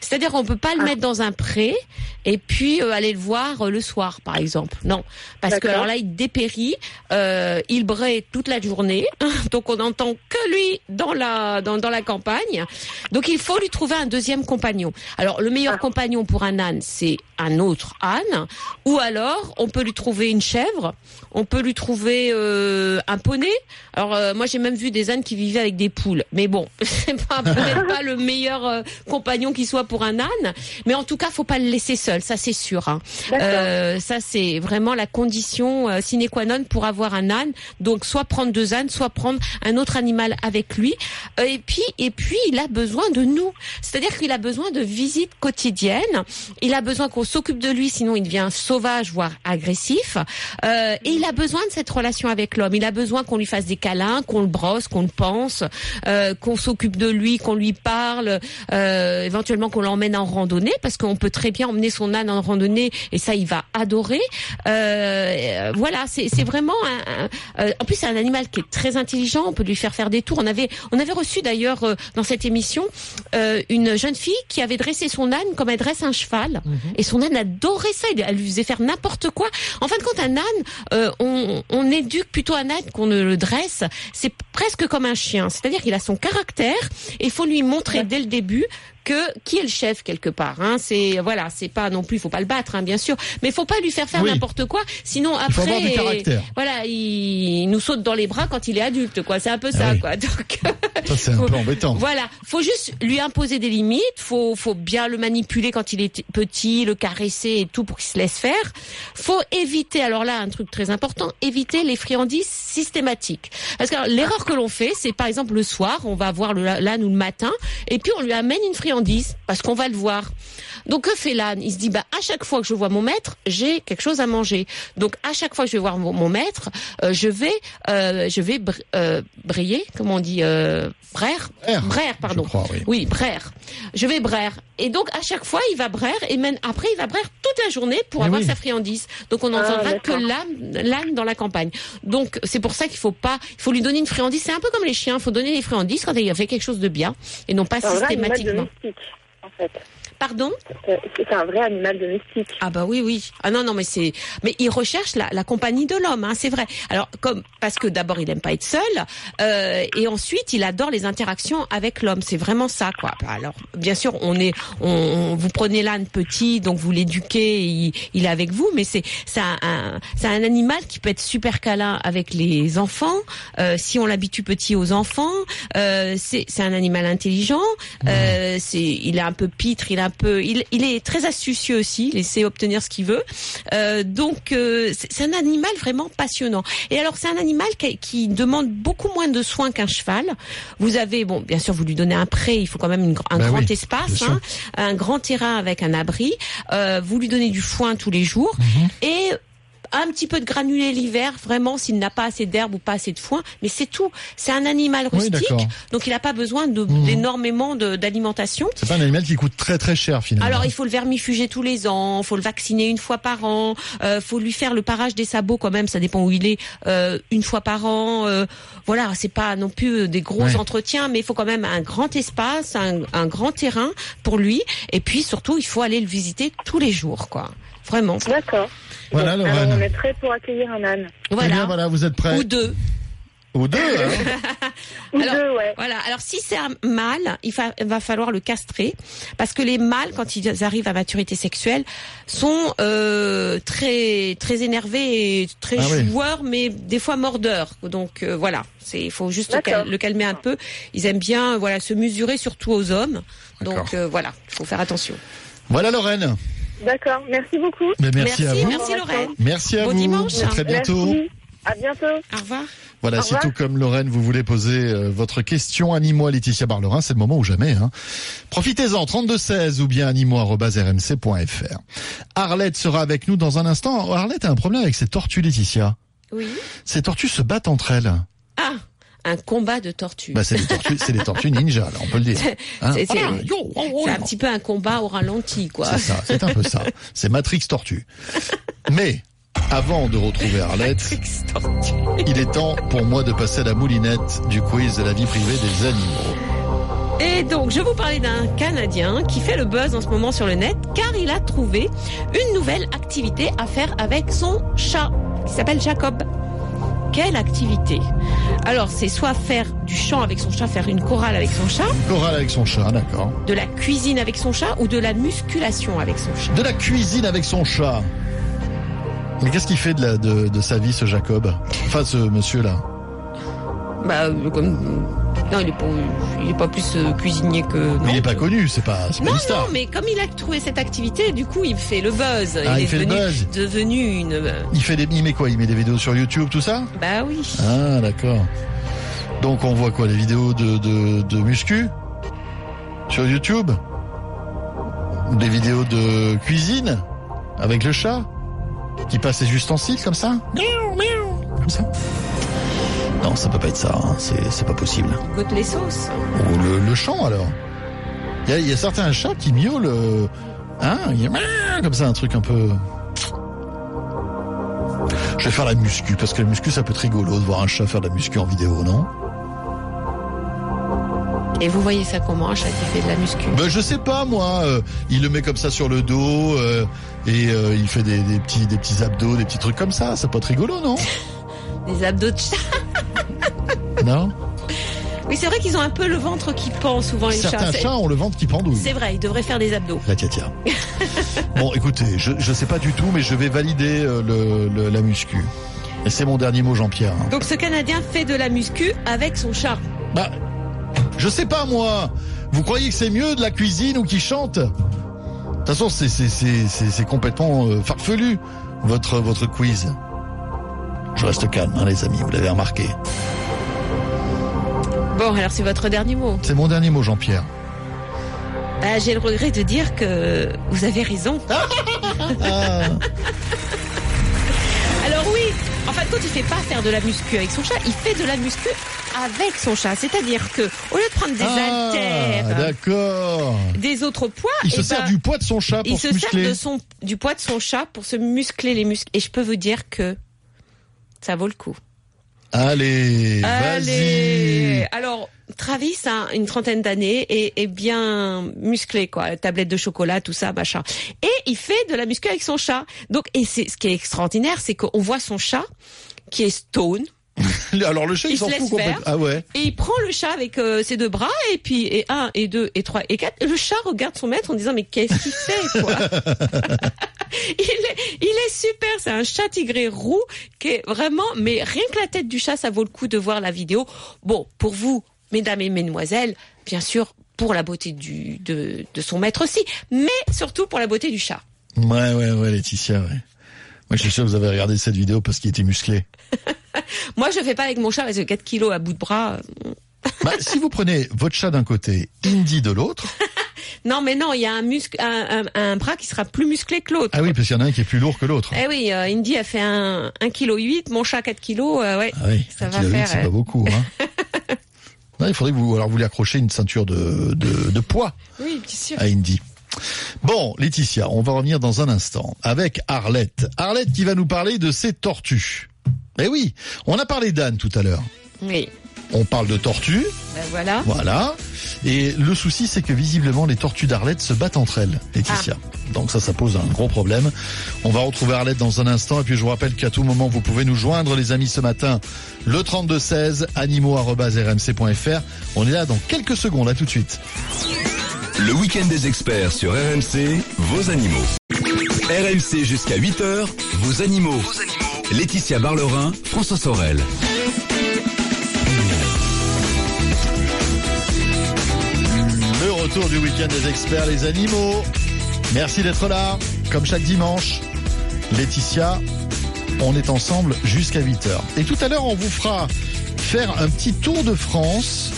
C'est-à-dire qu'on peut pas le Ah. mettre dans un pré et puis euh, aller le voir euh, le soir, par exemple. Non, parce que alors là, il dépérit, euh, il braie toute la journée, [LAUGHS] donc on n'entend que lui dans la dans, dans la campagne. Donc il faut lui trouver un deuxième compagnon. Alors le meilleur Ah. compagnon pour un âne, c'est un autre âne, ou alors on peut lui trouver une chèvre, on peut lui trouver un poney. Alors moi j'ai même vu des ânes qui vivaient avec des poules, mais bon, [LAUGHS] c'est pas peut-être pas le meilleur compagnon qui soit pour un âne, mais en tout cas faut pas le laisser seul, ça c'est sûr. hein. Euh, ça c'est vraiment la condition euh, sine qua non pour avoir un âne. Donc soit prendre deux ânes, soit prendre un autre animal avec lui. Euh, et puis et puis il a besoin de nous. C'est-à-dire qu'il a besoin de visites quotidiennes. Il a besoin qu'on s'occupe de lui, sinon il devient sauvage voire agressif. Euh, et il a besoin de cette relation avec l'homme. Il a besoin qu'on lui fasse des câlins, qu'on le brosse, qu'on le pense, qu'on s'occupe de lui, qu'on lui parle, éventuellement qu'on l'emmène en randonnée parce qu'on peut très bien emmener son âne en randonnée et ça il va adorer. Euh, voilà, c'est vraiment un, un- euh, en plus c'est un animal qui est très intelligent. On peut lui faire faire des tours. On avait on avait reçu d'ailleurs euh, dans cette émission euh, une jeune fille qui avait dressé son âne comme elle dresse un cheval et son âne adorait ça. Elle lui faisait faire n'importe quoi. En fin de compte, un âne, euh, on, on éduque plutôt un âne qu'on ne le dresse. C'est presque comme un chien. C'est-à-dire qu'il a son caractère et il faut lui montrer dès le début que qui est le chef quelque part. Hein. C'est voilà, c'est pas non plus, il faut pas le battre, hein, bien sûr, mais il faut pas lui faire faire Oui. n'importe quoi. Sinon Il faut après, avoir du caractère. voilà, il nous saute dans les bras quand il est adulte, quoi. C'est un peu Ah ça, oui. quoi. [LAUGHS] Donc Ça c'est un peu embêtant. voilà, faut juste lui imposer des limites, faut faut bien le manipuler quand il est petit, le caresser et tout pour qu'il se laisse faire. Faut éviter alors là un truc très important, éviter les friandises systématiques. Parce que l'erreur que l'on fait, c'est par exemple le soir, on va voir le l'âne ou le matin et puis on lui amène une friandise parce qu'on va le voir. Donc que fait l'âne? Il se dit bah à chaque fois que je vois mon maître, j'ai quelque chose à manger. Donc à chaque fois que je vais voir mon, maître, je vais euh, je vais br- euh, briller, comment on dit euh, Braire, braire pardon. je crois, oui. Oui, braire. Je vais braire. Et donc à chaque fois, il va braire et même après il va braire toute la journée pour Eh avoir oui. sa friandise. Donc on Ah, n'entendra que d'accord. l'âne l'âne dans la campagne. Donc c'est pour ça qu'il faut pas il faut lui donner une friandise, c'est un peu comme les chiens, il faut donner les friandises quand il a fait quelque chose de bien et non pas systématiquement. domestique, en fait. Pardon C'est c'est un vrai animal domestique. Ah bah oui oui. Ah non non mais c'est mais il recherche la, la compagnie de l'homme hein, c'est vrai. Alors comme parce que d'abord il aime pas être seul euh, et ensuite il adore les interactions avec l'homme. C'est vraiment ça quoi. Alors bien sûr on est on, on- vous prenez l'âne petit donc vous l'éduquez il, il est avec vous mais c'est c'est un, un- c'est un animal qui peut être super câlin avec les enfants euh, si on l'habitue petit aux enfants. Euh, c'est c'est un animal intelligent. Euh, c'est il est un peu pitre, il un peu il, il est très astucieux aussi. Il essaie d'obtenir ce qu'il veut. Euh, donc euh, c'est un animal vraiment passionnant. Et alors c'est un animal qui, qui demande beaucoup moins de soins qu'un cheval. Vous avez bon bien sûr vous lui donnez un pré, il faut quand même une un Ben grand oui, espace, hein, un grand terrain avec un abri. Euh, vous lui donnez du foin tous les jours Mhm. et un petit peu de granulé l'hiver, vraiment s'il n'a pas assez d'herbe ou pas assez de foin, mais c'est tout. C'est un animal rustique, donc il n'a pas besoin Mhm. d'énormément de- d'alimentation. C'est pas un animal qui coûte très très cher finalement. Alors il faut le vermifuger tous les ans, faut le vacciner une fois par an, euh, faut lui faire le parage des sabots quand même, ça dépend où il est, euh, une fois par an. euh, voilà, c'est pas non plus euh, des gros Ouais. entretiens, mais il faut quand même un grand espace, un, un grand terrain pour lui. Et puis surtout, il faut aller le visiter tous les jours, quoi. Vraiment. D'accord. Voilà, alors, on est prêt pour accueillir un âne. Voilà. bien, voilà, vous êtes prêts Ou deux. Ou deux hein [LAUGHS] Ou Alors- deux, ouais. Voilà. Alors si c'est un mâle, il fa- va falloir le castrer parce que les mâles, quand ils arrivent à maturité sexuelle, sont euh, très très énervés et très Ah oui. joueurs, mais des fois mordeurs. Donc euh, voilà, il faut juste le, cal- D'accord. le calmer un peu. Ils aiment bien voilà se mesurer surtout aux hommes. Donc euh, voilà, il faut faire attention. Voilà Lorraine. D'accord. Merci beaucoup. Mais merci, à vous. merci Lorraine. Merci à Bon vous. dimanche. À très bientôt. Merci. À bientôt. Au revoir. Voilà, Au si revoir. tout comme Lorraine, vous voulez poser euh, votre question animaux à Laetitia Barlerin, c'est le moment ou jamais. Hein. Profitez-en, 3216 ou bien animaux.rmc.fr. Arlette sera avec nous dans un instant. Arlette a un problème avec ses tortues, Laetitia. Oui. Ces tortues se battent entre elles. Ah, un combat de tortues. Bah, c'est des tortues, c'est des tortues ninja, là, on peut le dire. Hein C'est- c'est- Voilà, yo, oh, oh, C'est un petit peu un combat au ralenti, quoi. C'est ça, c'est un peu ça. C'est Matrix Tortue. Mais, avant de retrouver Arlette, il est temps pour moi de passer à la moulinette du quiz de la vie privée des animaux. Et donc, je vous parlais d'un Canadien qui fait le buzz en ce moment sur le net car il a trouvé une nouvelle activité à faire avec son chat qui s'appelle Jacob. Quelle activité Alors, c'est soit faire du chant avec son chat, faire une chorale avec son chat, Chorale avec son chat, d'accord. de la cuisine avec son chat ou de la musculation avec son chat. De la cuisine avec son chat. Mais qu'est-ce qu'il fait de, la, de, de sa vie, ce Jacob? Enfin, ce monsieur-là. Bah, euh, comme... Non, il est pas, il est pas plus euh, cuisinier que... Mais il n'est pas connu, c'est pas, c'est pas Non, une star. non, mais comme il a trouvé cette activité, du coup, il fait le buzz. Ah, il est fait le devenu, buzz. devenu une... euh, Il fait des, il met quoi? Il met des vidéos sur YouTube, tout ça? Bah oui. Ah, d'accord. Donc on voit quoi Les vidéos de, de, de muscu? Sur YouTube? Des vidéos de cuisine? Avec le chat? Qui passe ses ustensiles comme ça? Miaou, miaou, Comme ça? Non, ça peut pas être ça, hein. c'est pas possible. Goûte les sauces. Ou le, le chant alors. Il y a, il y a certains chats qui miaulent... euh, Hein il y a miaou, Comme ça, un truc un peu... Je vais faire la muscu, parce que la muscu, ça peut être rigolo de voir un chat faire de la muscu en vidéo, non? Et vous voyez ça comment, un chat qui fait de la muscu? Ben je sais pas moi, euh, il le met comme ça sur le dos euh, et euh, il fait des, des petits des petits abdos, des petits trucs comme ça, ça peut être rigolo non? [LAUGHS] Des abdos de chat. [LAUGHS] Non Oui, c'est vrai qu'ils ont un peu le ventre qui pend souvent, les Certains chats. C'est- chats ont le ventre qui pendouille. C'est vrai, ils devraient faire des abdos. La tia tia. [LAUGHS] bon écoutez, je je sais pas du tout mais je vais valider euh, le, le- la muscu. Et c'est mon dernier mot Jean-Pierre. Donc ce Canadien fait de la muscu avec son chat. Bah je sais pas moi. Vous croyez que c'est mieux de la cuisine ou qui chante De toute façon c'est complètement euh, farfelu votre votre quiz. Je reste calme hein, les amis, vous l'avez remarqué. Bon, alors c'est votre dernier mot. C'est mon dernier mot, Jean-Pierre. Bah, J'ai le regret de dire que vous avez raison. Ah, Alors oui, en fait, quand il fait pas faire de la muscu avec son chat, il fait de la muscu avec son chat. C'est-à-dire que au lieu de prendre des ah, haltères, d'accord. des autres poids, Il se eh sert ben, du poids de son chat il pour se se sert de son du poids de son chat pour se muscler les muscles. Et je peux vous dire que ça vaut le coup. Allez, Allez. Alors, Travis a une trentaine d'années et est bien musclé, quoi. Tablette de chocolat, tout ça, machin. Et il fait de la muscu avec son chat. Donc, et c'est ce qui est extraordinaire, c'est qu'on voit son chat qui est stone [LAUGHS] Alors le chat, il, Il s'en se fout complètement. Ah ouais. et il prend le chat avec euh, ses deux bras et puis et un et deux et trois et quatre. Et le chat regarde son maître en disant mais qu'est-ce qu'il fait quoi? [LAUGHS] Il est il est super. C'est un chat tigré roux qui est vraiment. Mais rien que la tête du chat, ça vaut le coup de voir la vidéo. Bon, pour vous, mesdames et mesdemoiselles, bien sûr, pour la beauté du de de son maître aussi, mais surtout pour la beauté du chat. Ouais, ouais, ouais, Laetitia, ouais. Moi, je suis sûr que vous avez regardé cette vidéo parce qu'il était musclé. [LAUGHS] Moi, je fais pas avec mon chat parce que 4 kilos à bout de bras. euh, Bah, si vous prenez votre chat d'un côté, Indy de l'autre. [LAUGHS] Non, mais non, il y a un muscle, un, un, un bras qui sera plus musclé que l'autre. Ah oui, parce qu'il y en a un qui est plus lourd que l'autre. Eh oui, euh, Indy a fait un, 1 kg 8, mon chat 4 kg, euh, ouais. Ah oui, Ça un va kilo huit, faire, c'est euh. pas beaucoup. Hein. [LAUGHS] Non, il faudrait que vous, alors vous lui accrochiez une ceinture de, de, de poids Oui, bien sûr. à Indy. Bon, Laetitia, on va revenir dans un instant avec Arlette. Arlette qui va nous parler de ses tortues. Eh oui, on a parlé d'Anne tout à l'heure. Oui, On parle de tortues, ben voilà. voilà. Et le souci, c'est que visiblement, les tortues d'Arlette se battent entre elles, Laetitia. Donc ça, ça pose un gros problème. On va retrouver Arlette dans un instant. Et puis, je vous rappelle qu'à tout moment, vous pouvez nous joindre, les amis, ce matin. Le 3216, animaux.rmc.fr. On est là dans quelques secondes. À tout de suite. Le week-end des experts sur RMC, vos animaux. RMC jusqu'à 8h, vos animaux. Laetitia Barlerin, François Sorel. Le retour du week-end des experts, les animaux. Merci d'être là, comme chaque dimanche. Laetitia, on est ensemble jusqu'à 8h. Et tout à l'heure, on vous fera faire un petit tour de France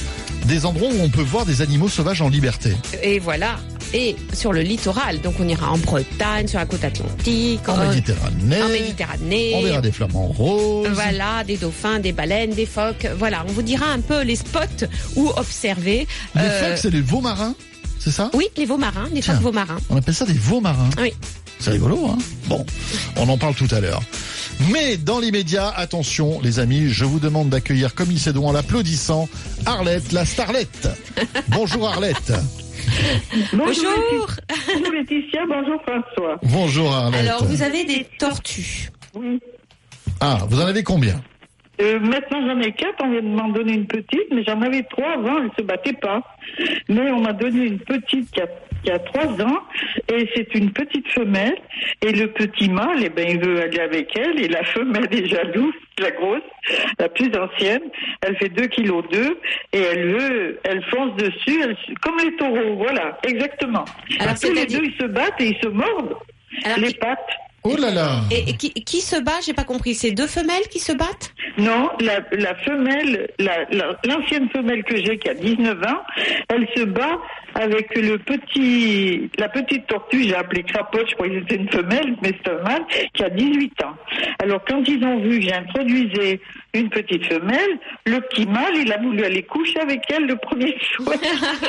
des endroits où on peut voir des animaux sauvages en liberté. Et voilà. Et sur le littoral, donc on ira en Bretagne, sur la côte atlantique, En en, Méditerranée. en Méditerranée. On verra des flamants roses. Voilà, des dauphins, des baleines, des phoques. Voilà, on vous dira un peu les spots où observer. Les Euh, phoques, c'est les veaux marins, c'est ça? Oui, les veaux marins, les Tiens. phoques veaux marins. On appelle ça des veaux marins. Oui. C'est rigolo, hein Bon, on en parle tout à l'heure. Mais dans l'immédiat, attention, les amis, je vous demande d'accueillir comme il se doit en l'applaudissant Arlette, la starlette. [LAUGHS] Bonjour Arlette. Bonjour. Bonjour Laetitia, bonjour François. Bonjour Arlette. Alors, vous avez des tortues. Oui. Ah, vous en avez combien? Euh, maintenant j'en ai quatre, on vient de m'en donner une petite, mais j'en avais trois avant, elle se battait pas. Mais on m'a donné une petite qui a, qui a trois ans, et c'est une petite femelle, et le petit mâle, eh ben, il veut aller avec elle, et la femelle est jalouse, la grosse, la plus ancienne, elle fait 2 kilos 2, et elle veut, elle fonce dessus, elle, comme les taureaux, voilà, exactement. Alors, Tous les deux, ils se battent et ils se mordent, Alors, les pattes. Oh là là Et, et qui, qui se bat J'ai pas compris. C'est deux femelles qui se battent? Non, la, la femelle, la- la- l'ancienne femelle que j'ai qui a 19 ans, elle se bat avec le petit, la petite tortue, j'ai appelé crapote, je croyais que c'était une femelle, mais c'est un mâle, qui a 18 ans. Alors quand ils ont vu que j'introduisais une petite femelle, le petit mâle, il a voulu aller coucher avec elle le premier soir.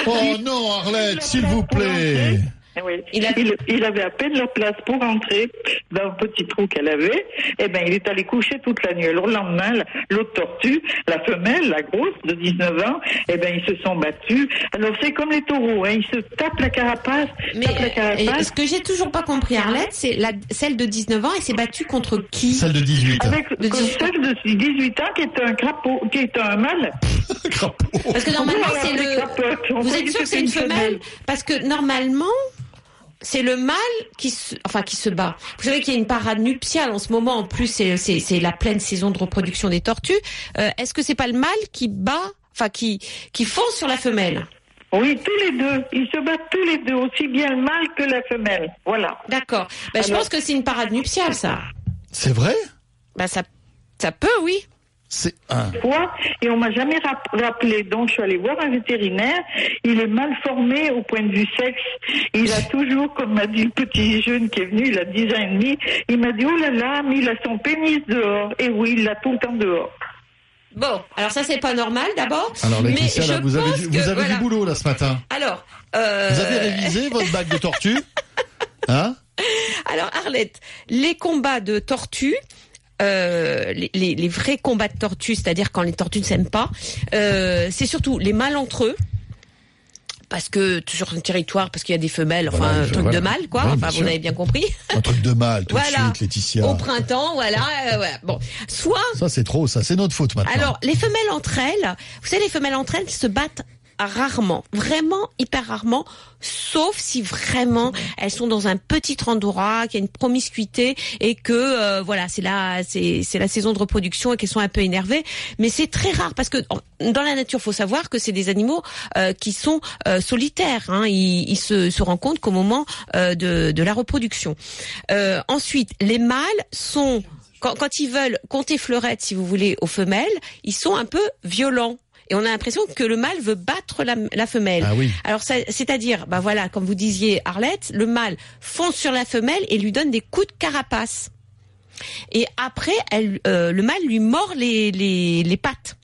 Oh non Arlette, s'il vous plaît Oui. Il Il, a- il avait à peine la place pour entrer dans un petit trou qu'elle avait. Eh ben, il est allé coucher toute la nuit. Alors, le lendemain, la- l'autre tortue, la femelle, la grosse, de 19 ans, eh ben, ils se sont battus. Alors, c'est comme les taureaux, hein. Ils se tapent la carapace, Mais tapent la euh, ce que j'ai toujours pas compris, Arlette, c'est la, celle de 19 ans, elle s'est battue contre qui? Celle de 18. Avec de comme 18 celle de 18 ans qui est un crapaud, qui est un mâle. [LAUGHS] Crapaud. Parce que normalement, c'est le. Vous êtes sûr que c'est une femelle? Parce que normalement, c'est le mâle qui se, enfin, qui se bat. Vous savez qu'il y a une parade nuptiale en ce moment. En plus, c'est, c'est, c'est la pleine saison de reproduction des tortues. Euh, est-ce que c'est pas le mâle qui bat, enfin, qui, qui fonce sur la femelle? Oui, tous les deux. Ils se battent tous les deux, aussi bien le mâle que la femelle. Voilà. D'accord. Ben, je pense que c'est une parade nuptiale, ça. C'est vrai? Ben, ça, ça peut, oui. C'est un. et on m'a jamais rap- rappelé. Donc je suis allée voir un vétérinaire. Il est mal formé au point de vue sexe. Il a toujours, comme m'a dit le petit jeune qui est venu, il a 10 ans et demi, il m'a dit oh là là, mais il a son pénis dehors. Et oui, il l'a tout le temps dehors. Bon, alors ça c'est pas normal d'abord. Alors mais Laetitia, là, je vous avez, du, que, vous avez voilà. du boulot là ce matin. Alors, euh, Vous avez révisé votre bac de tortue [LAUGHS] Hein alors Arlette, les combats de tortues. Euh, les, les- les vrais combats de tortues, c'est-à-dire quand les tortues ne s'aiment pas, euh, c'est surtout les mâles entre eux, parce que sur un territoire, parce qu'il y a des femelles, enfin Voilà, un truc voilà. de mâle, quoi. Enfin, vous avez bien compris. Un truc de mal tout Voilà. de suite, Laetitia. Au printemps, voilà, euh, voilà. Bon, soit Ça c'est trop, ça c'est notre faute maintenant. Alors, les femelles entre elles, vous savez, les femelles entre elles se battent rarement, vraiment hyper rarement, sauf si vraiment elles sont dans un petit endroit, qu'il y a une promiscuité et que euh, voilà, c'est la c'est c'est la saison de reproduction et qu'elles sont un peu énervées, mais c'est très rare parce que dans la nature, faut savoir que c'est des animaux euh, qui sont euh, solitaires. Hein, ils, se, se rencontrent qu'au moment de de la reproduction. Ensuite, les mâles sont quand, quand ils veulent compter fleurettes, si vous voulez, aux femelles, ils sont un peu violents. Et on a l'impression que le mâle veut battre la, la femelle. Ah oui. Alors, c'est-à-dire, bah voilà, comme vous disiez, Arlette, le mâle fonce sur la femelle et lui donne des coups de carapace. Et après, elle, euh, le mâle lui mord les, les, les pattes,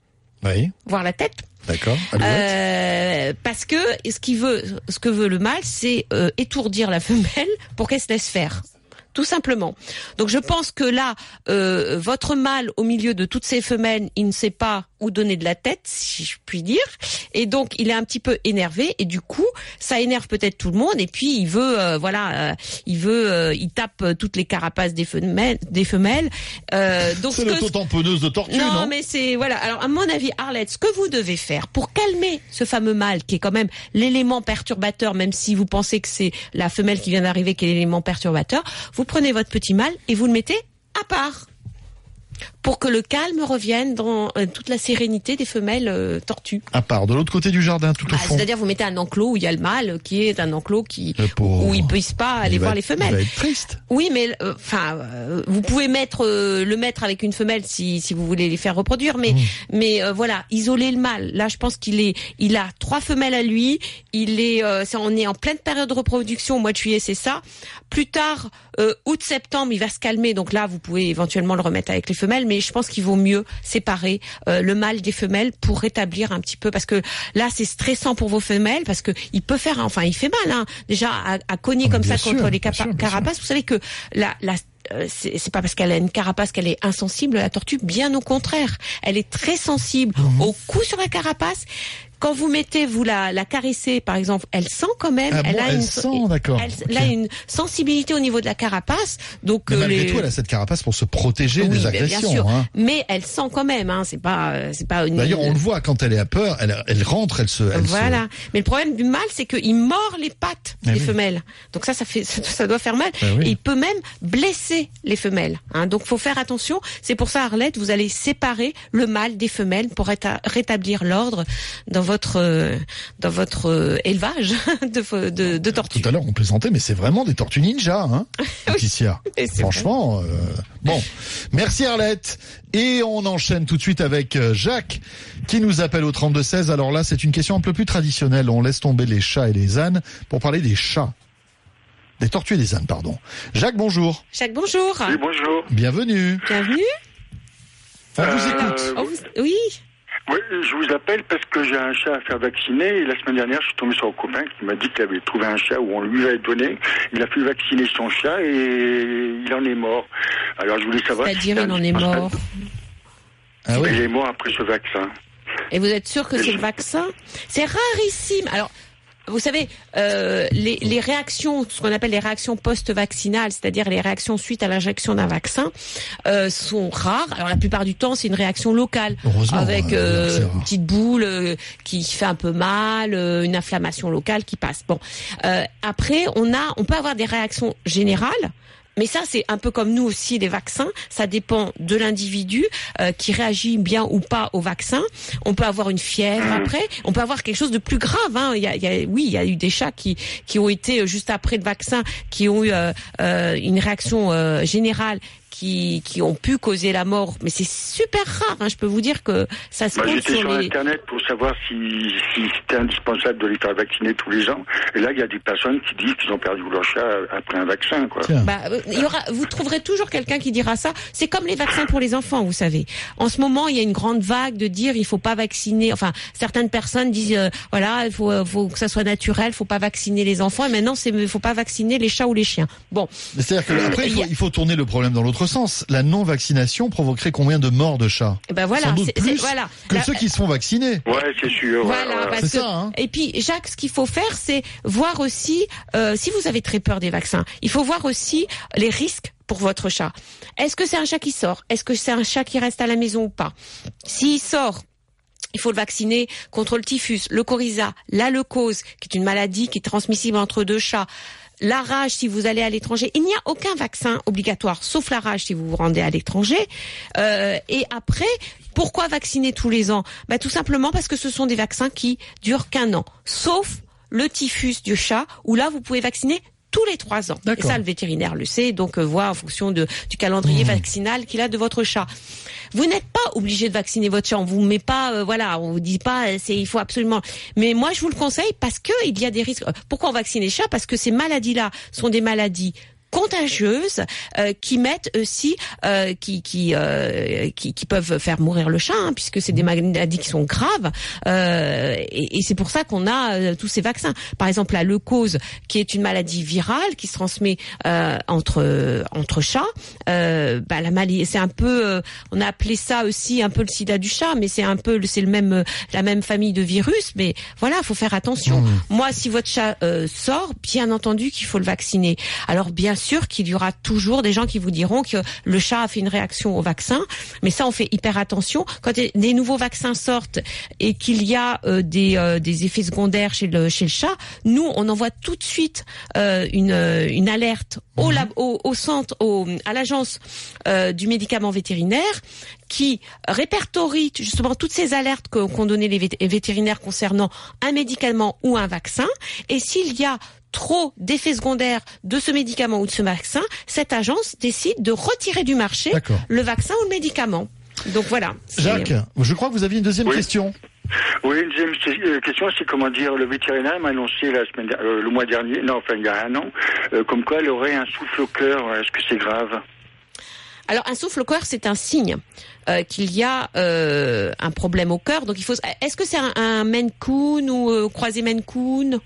Oui, voire la tête. d'accord. Euh, parce que ce qu'il veut, ce que veut le mâle, c'est euh, étourdir la femelle pour qu'elle se laisse faire. Tout simplement. Donc je pense que là, euh, votre mâle au milieu de toutes ces femelles, il ne sait pas où donner de la tête, si je puis dire, et donc il est un petit peu énervé et du coup ça énerve peut-être tout le monde et puis il veut, euh, voilà, euh, il veut, euh, il tape euh, toutes les carapaces des femelles, des femelles. Euh, donc c'est l'auto-tamponneuse de tortue, non, non, mais c'est voilà. Alors à mon avis, Arlette, ce que vous devez faire pour calmer ce fameux mâle qui est quand même l'élément perturbateur, même si vous pensez que c'est la femelle qui vient d'arriver qui est l'élément perturbateur, vous prenez votre petit mâle et vous le mettez à part pour que le calme revienne dans euh, toute la sérénité des femelles euh, tortues. À part, de l'autre côté du jardin, tout Bah, au fond. C'est-à-dire vous mettez un enclos où il y a le mâle qui est un enclos qui où il puisse pas aller voir être- les femelles. Il va être triste. Oui, mais euh, enfin, euh, vous pouvez mettre euh, le mettre avec une femelle si si vous voulez les faire reproduire, mais mais euh, voilà, isoler le mâle. Là, je pense qu'il est, il a trois femelles à lui. Il est, ça, on est en pleine période de reproduction au mois de juillet, c'est ça. Plus tard, euh, août-septembre, il va se calmer. Donc là, vous pouvez éventuellement le remettre avec les femelles, mais je pense qu'il vaut mieux séparer euh, le mâle des femelles pour rétablir un petit peu, parce que là, c'est stressant pour vos femelles, parce que il peut faire, enfin, il fait mal, hein, déjà à, à cogner Ah, comme ça sûr, contre les bien capa- sûr, bien sûr. carapaces. Vous savez que la, la euh, c'est pas parce qu'elle a une carapace qu'elle est insensible la tortue, bien au contraire. Elle est très sensible Mhm. au coup sur la carapace. Quand vous mettez, vous la, la caressez, par exemple, elle sent quand même. Ah elle bon, a elle une, sent, d'accord. Elle, a une sensibilité au niveau de la carapace. Donc Mais euh, malgré les- tout, elle a cette carapace pour se protéger Oui, des bien agressions. sûr. hein. mais elle sent quand même. Hein, c'est pas, euh, c'est pas une. D'ailleurs, on le voit quand elle est à peur, elle, elle rentre, elle se. Elle Voilà. Mais le problème du mâle, c'est qu'il mord les pattes Ah des oui. femelles. Donc ça, ça fait, [LAUGHS] ça, doit faire mal. Ah oui. Et il peut même blesser les femelles. Hein. Donc faut faire attention. C'est pour ça, Arlette, vous allez séparer le mâle des femelles pour réta- rétablir l'ordre dans votre, euh, dans votre euh, élevage [LAUGHS] de, fo- de, de tortues. Tout à l'heure, on plaisantait, mais c'est vraiment des tortues ninja, hein, [LAUGHS] Laetitia. Franchement, euh, bon. Merci Arlette. Et on enchaîne tout de suite avec Jacques, qui nous appelle au 32-16. Alors là, c'est une question un peu plus traditionnelle. On laisse tomber les chats et les ânes pour parler des chats. Des tortues et des ânes, pardon. Jacques, bonjour. Jacques, bonjour. Oui, bonjour. Bienvenue. Bienvenue. On vous écoute. Oh, vous- Oui. Oui, je vous appelle parce que j'ai un chat à faire vacciner et la semaine dernière, je suis tombé sur un copain qui m'a dit qu'il avait trouvé un chat où on lui avait donné. Il a fait vacciner son chat et il en est mort. Alors je voulais savoir. C'est-à-dire, si il en est mort. Ah oui. Il est mort après ce vaccin. Et vous êtes sûr que c'est le vaccin? C'est rarissime. Alors, vous savez, euh, les, les réactions, ce qu'on appelle les réactions post-vaccinales, c'est-à-dire les réactions suite à l'injection d'un vaccin, euh, sont rares. Alors la plupart du temps, c'est une réaction locale, avec euh, une petite boule euh, qui fait un peu mal, euh, une inflammation locale qui passe. Bon, Euh, après, on a, on peut avoir des réactions générales. Mais ça, c'est un peu comme nous aussi, les vaccins. Ça dépend de l'individu euh, qui réagit bien ou pas au vaccin. On peut avoir une fièvre après. On peut avoir quelque chose de plus grave. Hein. Il y a, il y a- oui, il y a eu des chats qui qui ont été euh, juste après le vaccin, qui ont eu euh, euh, une réaction euh, générale qui, qui ont pu causer la mort, mais c'est super rare. hein. Je peux vous dire que ça se Moi, compte j'étais sur sur les. Internet pour savoir si, si c'était indispensable de les faire vacciner tous les ans. Et là, il y a des personnes qui disent qu'ils ont perdu leur chat après un vaccin, quoi. Bah, euh, il y aura, vous trouverez toujours quelqu'un qui dira ça. C'est comme les vaccins pour les enfants, vous savez. En ce moment, il y a une grande vague de dire il faut pas vacciner. Enfin, certaines personnes disent euh, voilà, il faut, euh, faut que ça soit naturel, faut pas vacciner les enfants. Et maintenant, c'est faut pas vacciner les chats ou les chiens. Bon, C'est-à-dire que après, il il y faut, a- il faut tourner le problème dans l'autre sens. La non-vaccination provoquerait combien de morts de chats? Eh ben voilà, Sans doute plus voilà. que La- ceux qui se font vacciner. Ouais, c'est sûr. Voilà, ouais. ça, hein. Et puis Jacques, ce qu'il faut faire, c'est voir aussi, euh, si vous avez très peur des vaccins, il faut voir aussi les risques pour votre chat. Est-ce que c'est un chat qui sort? Est-ce que c'est un chat qui reste à la maison ou pas? S'il sort, il faut le vacciner contre le typhus, le coryza, la leucose, qui est une maladie qui est transmissible entre deux chats. La rage si vous allez à l'étranger. Il n'y a aucun vaccin obligatoire, sauf la rage si vous vous rendez à l'étranger. Euh, et après, pourquoi vacciner tous les ans? Bah, Tout simplement parce que ce sont des vaccins qui durent qu'un an. Sauf le typhus du chat, où là, vous pouvez vacciner tous les trois ans. Et ça, le vétérinaire le sait, donc euh, voit en fonction de, du calendrier vaccinal qu'il a de votre chat. Vous n'êtes pas obligé de vacciner votre chat. On vous met pas, euh, voilà, on vous dit pas, euh, c'est il faut absolument. Mais moi, je vous le conseille parce que il y a des risques. Pourquoi on vaccine les chats? Parce que ces maladies-là sont des maladies contagieuses euh, qui mettent aussi euh, qui qui, euh, qui qui peuvent faire mourir le chat hein, puisque c'est des maladies qui sont graves euh, et, et c'est pour ça qu'on a euh, tous ces vaccins. Par exemple la leucose qui est une maladie virale qui se transmet euh, entre entre chats euh, bah, la maladie c'est un peu euh, on a appelé ça aussi un peu le sida du chat mais c'est un peu c'est le même la même famille de virus mais voilà faut faire attention. Moi si votre chat euh, sort bien entendu qu'il faut le vacciner. Alors bien sûr qu'il y aura toujours des gens qui vous diront que le chat a fait une réaction au vaccin. Mais ça on fait hyper attention. Quand des nouveaux vaccins sortent et qu'il y a euh, des euh, des effets secondaires chez le chez le chat nous on envoie tout de suite euh, une une alerte au, lab, au, au centre, au, à l'agence du médicament vétérinaire qui répertorie justement toutes ces alertes qu'ont donné les vét- vétérinaires concernant un médicament ou un vaccin. Et s'il y a trop d'effets secondaires de ce médicament ou de ce vaccin, cette agence décide de retirer du marché le vaccin ou le médicament. Donc voilà. Jacques, je crois que vous aviez une deuxième Oui. question. Oui, une deuxième euh, question, c'est comment dire, le vétérinaire m'a annoncé la semaine, euh, le mois dernier, non, enfin il y a un an, euh, comme quoi elle aurait un souffle au cœur. Est-ce que c'est grave? Alors un souffle au cœur, c'est un signe euh, qu'il y a euh, un problème au cœur. Donc il faut. Est-ce que c'est un, un Maine Coon ou euh, croisé Maine Coon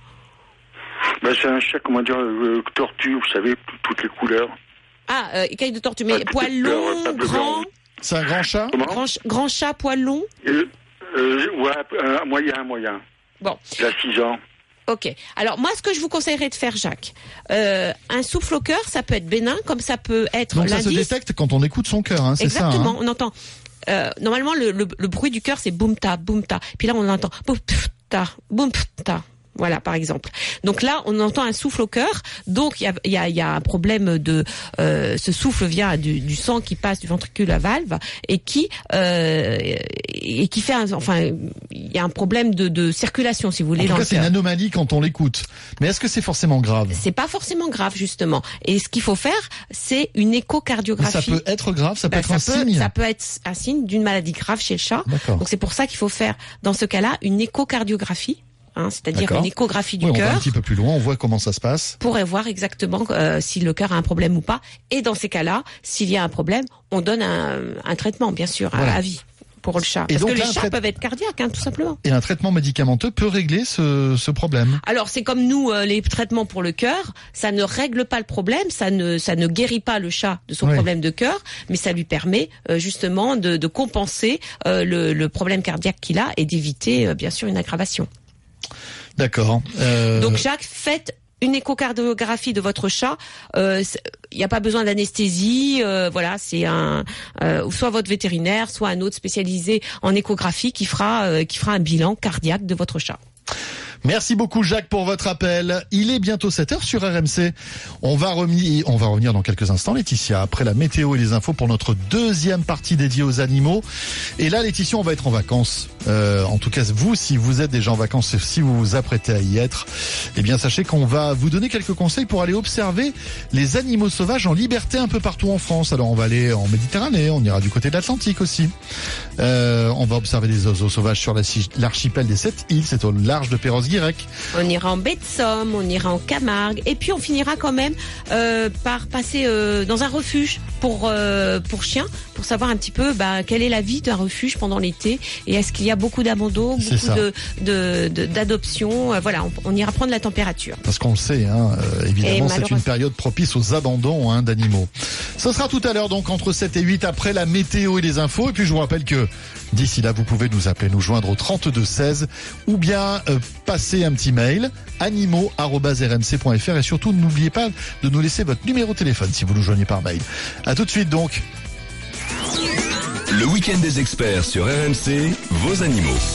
ben, C'est un chat, comment dire, euh, tortue, vous savez, toutes les couleurs. Ah, euh, écaille de tortue, mais Ah, poil couleurs, long, grand. C'est un grand chat Comment grand, ch- grand chat, poil long. euh, euh, Ouais, un moyen, moyen. Bon, Il a 6 ans. ok. Alors moi, ce que je vous conseillerais de faire, Jacques, euh, un souffle au cœur, ça peut être bénin, comme ça peut être Donc ça se détecte quand on écoute son cœur, hein, c'est ça Exactement, hein on entend. Euh, normalement, le, le, le bruit du cœur, c'est boum ta, boum ta. Puis là, on entend boum ta, boum ta. Voilà, par exemple. Donc là, on entend un souffle au cœur. Donc il y a, y, a, y a un problème de euh, ce souffle vient du, du sang qui passe du ventricule à valve et qui euh, et qui fait un, enfin il y a un problème de, de circulation si vous En voulez tout cas, c'est une anomalie quand on l'écoute. Mais est-ce que c'est forcément grave? C'est pas forcément grave justement. Et ce qu'il faut faire, c'est une Mais échocardiographie. ça peut être grave, ça peut Ben, être un peut, signe. ça peut être un signe d'une maladie grave chez le chat. D'accord. Donc c'est pour ça qu'il faut faire dans ce cas-là une échocardiographie, hein, c'est-à-dire une échographie du Oui, va un cœur petit peu plus loin, on voit comment ça se passe. pour voir exactement euh, si le cœur a un problème ou pas. Et dans ces cas-là, s'il y a un problème, on donne un, un traitement bien sûr à- Voilà. à vie pour le chat. Et Parce donc que les chats trai- peuvent être cardiaques, hein, tout simplement. Et un traitement médicamenteux peut régler ce, ce problème. Alors c'est comme nous euh, les traitements pour le cœur, ça ne règle pas le problème, ça ne ça ne guérit pas le chat de son Oui. problème de cœur, mais ça lui permet euh, justement de, de compenser euh, le, le problème cardiaque qu'il a et d'éviter euh, bien sûr une aggravation. D'accord. Euh, Donc Jacques, faites une échocardiographie de votre chat. Euh, Il n'y a pas besoin d'anesthésie. euh, voilà, c'est un euh, soit votre vétérinaire, soit un autre spécialisé en échographie qui fera euh, qui fera un bilan cardiaque de votre chat. Merci beaucoup Jacques pour votre appel. Il est bientôt 7h sur RMC. On va, revenir, on va revenir dans quelques instants Laetitia, après la météo et les infos pour notre deuxième partie dédiée aux animaux. Et là Laetitia, on va être en vacances. Euh, en tout cas vous, si vous êtes déjà en vacances, si vous vous apprêtez à y être, eh bien sachez qu'on va vous donner quelques conseils pour aller observer les animaux sauvages en liberté un peu partout en France. Alors on va aller en Méditerranée, on ira du côté de l'Atlantique aussi. Euh, on va observer les oiseaux sauvages sur l'archipel des sept îles, c'est au large de On ira en baie de Somme, on ira en Camargue, et puis on finira quand même euh, par passer euh, dans un refuge pour euh, pour chiens, pour savoir un petit peu bah, quelle est la vie d'un refuge pendant l'été, et est-ce qu'il y a beaucoup d'abandon, beaucoup de d'adoption. Voilà, on, ira prendre la température. Parce qu'on le sait, hein, évidemment, c'est une période propice aux abandons hein, d'animaux. Ce sera tout à l'heure, donc entre 7 et 8 après la météo et les infos. Et puis je vous rappelle que d'ici là, vous pouvez nous appeler, nous joindre au 32 16 ou bien passer un petit mail animaux@rmc.fr et surtout n'oubliez pas de nous laisser votre numéro de téléphone si vous nous joignez par mail. À tout de suite donc. Le week-end des experts sur RMC, vos animaux.